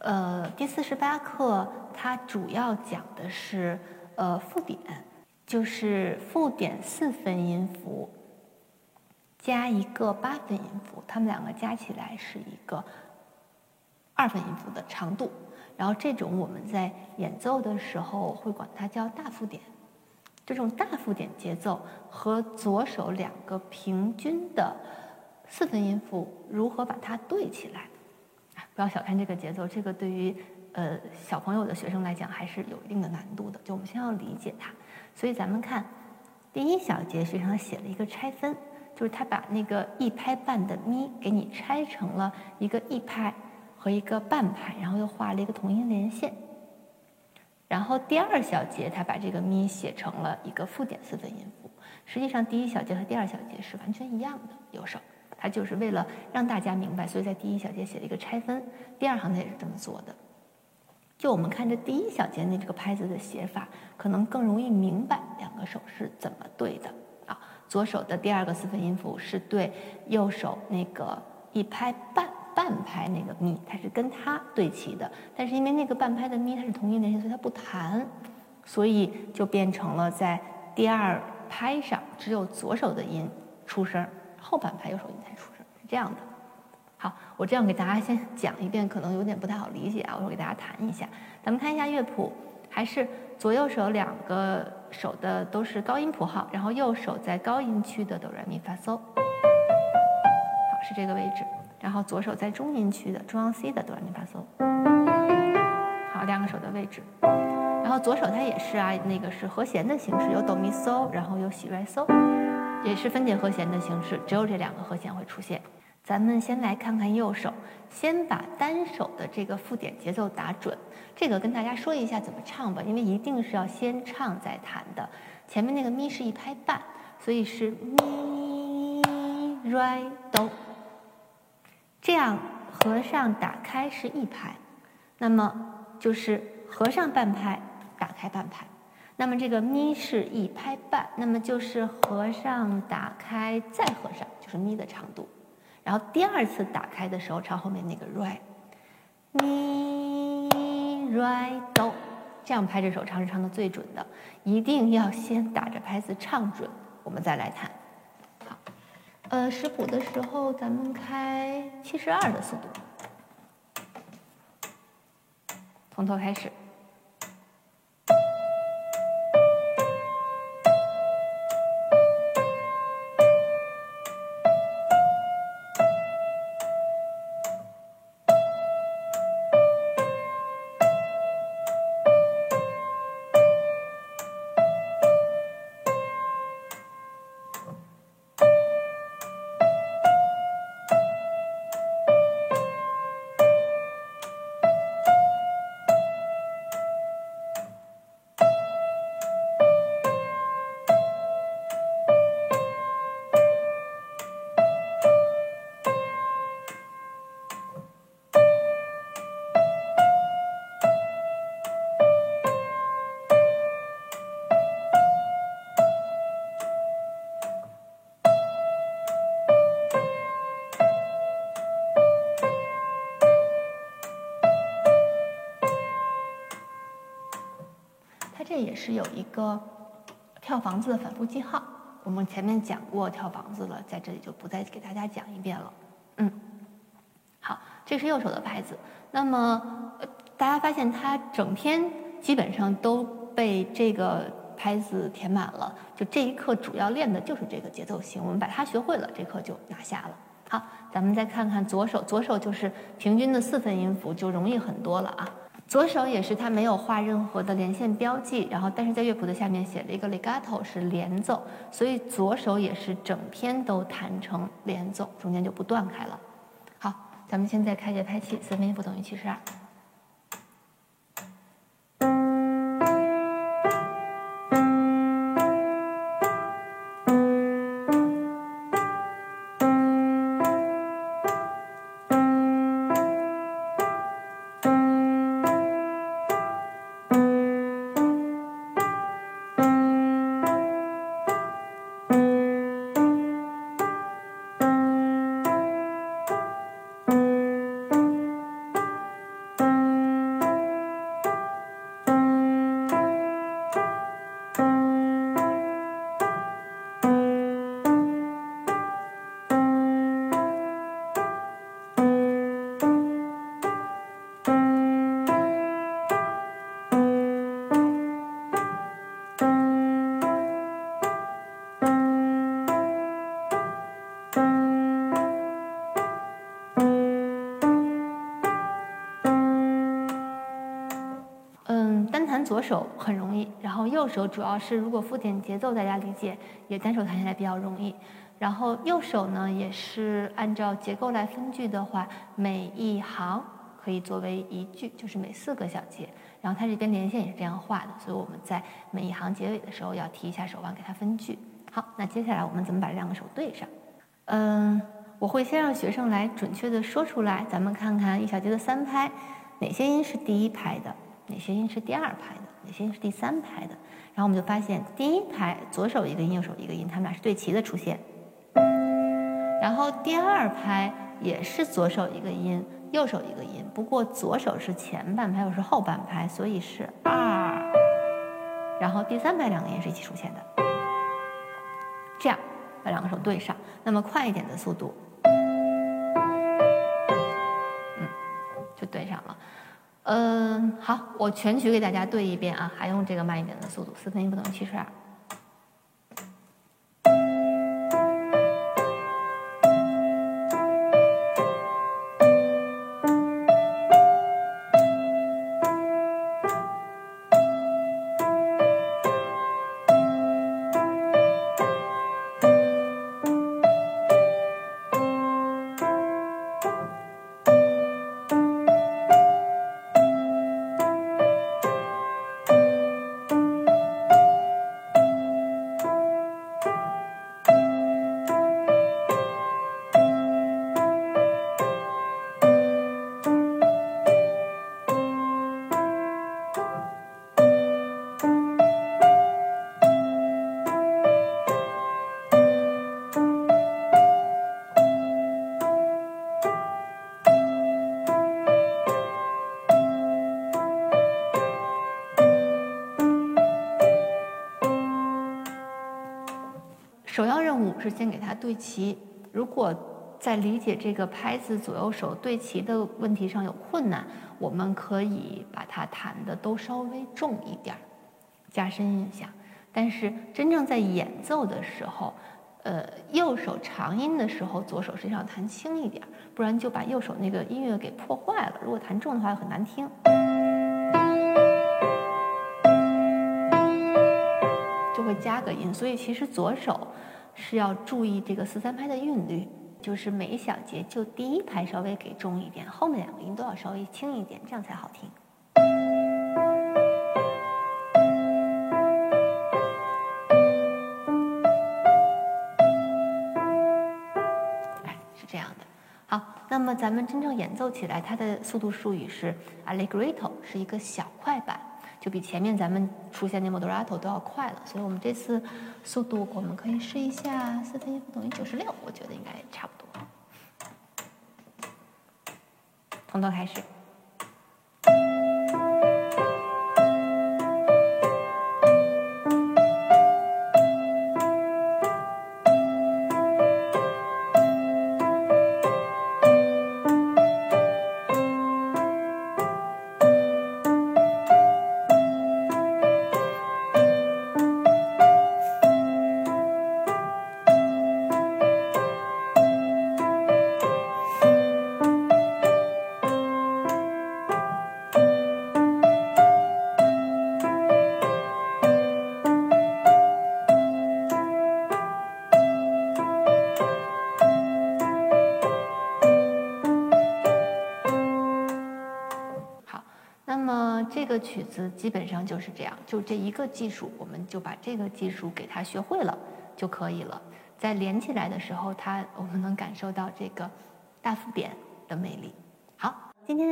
呃，第四十八课它主要讲的是呃附点，就是附点四分音符加一个八分音符，它们两个加起来是一个二分音符的长度。然后这种我们在演奏的时候会管它叫大附点。这种大附点节奏和左手两个平均的四分音符如何把它对起来？不要小看这个节奏，这个对于呃小朋友的学生来讲还是有一定的难度的。就我们先要理解它。所以咱们看第一小节，实际上写了一个拆分，就是他把那个一拍半的咪给你拆成了一个一拍和一个半拍，然后又画了一个同音连线。然后第二小节，他把这个咪写成了一个附点四分音符。实际上，第一小节和第二小节是完全一样的。右手，他就是为了让大家明白，所以在第一小节写了一个拆分。第二行他也是这么做的。就我们看这第一小节那这个拍子的写法，可能更容易明白两个手是怎么对的啊。左手的第二个四分音符是对右手那个一拍半。半拍那个咪，它是跟它对齐的，但是因为那个半拍的咪它是同音连线，所以它不弹，所以就变成了在第二拍上只有左手的音出声，后半拍右手音才出声，是这样的。好，我这样给大家先讲一遍，可能有点不太好理解啊，我给大家弹一下。咱们看一下乐谱，还是左右手两个手的都是高音谱号，然后右手在高音区的哆来咪发嗦，好，是这个位置。然后左手在中音区的中央 C 的哆来咪发嗦，好，两个手的位置。然后左手它也是啊，那个是和弦的形式，有哆咪嗦，然后有西来嗦，也是分解和弦的形式，只有这两个和弦会出现。咱们先来看看右手，先把单手的这个附点节奏打准。这个跟大家说一下怎么唱吧，因为一定是要先唱再弹的。前面那个咪是一拍半，所以是咪、来、哆。这样合上打开是一拍，那么就是合上半拍，打开半拍。那么这个咪是一拍半，那么就是合上打开再合上，就是咪的长度。然后第二次打开的时候，唱后面那个 re，咪 re do，这样拍着手唱是唱的最准的。一定要先打着拍子唱准，我们再来弹。好呃，识谱的时候，咱们开七十二的速度，从头开始。也是有一个跳房子的反复记号，我们前面讲过跳房子了，在这里就不再给大家讲一遍了。嗯，好，这是右手的拍子。那么大家发现它整篇基本上都被这个拍子填满了，就这一课主要练的就是这个节奏型，我们把它学会了，这课就拿下了。好，咱们再看看左手，左手就是平均的四分音符，就容易很多了啊。左手也是，他没有画任何的连线标记，然后但是在乐谱的下面写了一个 legato，是连奏，所以左手也是整篇都弹成连奏，中间就不断开了。好，咱们现在开节拍器，四分音符等于七十二。弹左手很容易，然后右手主要是如果附点节奏大家理解，也单手弹起来比较容易。然后右手呢也是按照结构来分句的话，每一行可以作为一句，就是每四个小节。然后它这边连线也是这样画的，所以我们在每一行结尾的时候要提一下手腕给它分句。好，那接下来我们怎么把这两个手对上？嗯，我会先让学生来准确的说出来，咱们看看一小节的三拍，哪些音是第一拍的，哪些音是第二拍的，哪些音是第三拍的。然后我们就发现，第一拍左手一个音，右手一个音，它们俩是对齐的出现。然后第二拍也是左手一个音，右手一个音，不过左手是前半拍，又是后半拍，所以是二。然后第三拍两个音是一起出现的，这样把两个手对上。那么快一点的速度，嗯，好，我全曲给大家对一遍啊，还用这个慢一点的速度，四分音符等于七十二。首要任务是先给它对齐。如果在理解这个拍子左右手对齐的问题上有困难，我们可以把它弹的都稍微重一点儿，加深印象。但是真正在演奏的时候，呃，右手长音的时候，左手实际上弹轻一点，不然就把右手那个音乐给破坏了。如果弹重的话，很难听。就会加个音，所以其实左手是要注意这个四三拍的韵律，就是每一小节就第一拍稍微给重一点，后面两个音都要稍微轻一点，这样才好听。是这样的。好，那么咱们真正演奏起来，它的速度术语是 allegretto，是一个小快板。就比前面咱们出现的 moderato 都要快了，所以我们这次速度我们可以试一下四分音符等于九十六，我觉得应该差不多。从头开始。这个曲子基本上就是这样，就这一个技术，我们就把这个技术给它学会了就可以了。在连起来的时候，它我们能感受到这个大四点的魅力。好，今天的。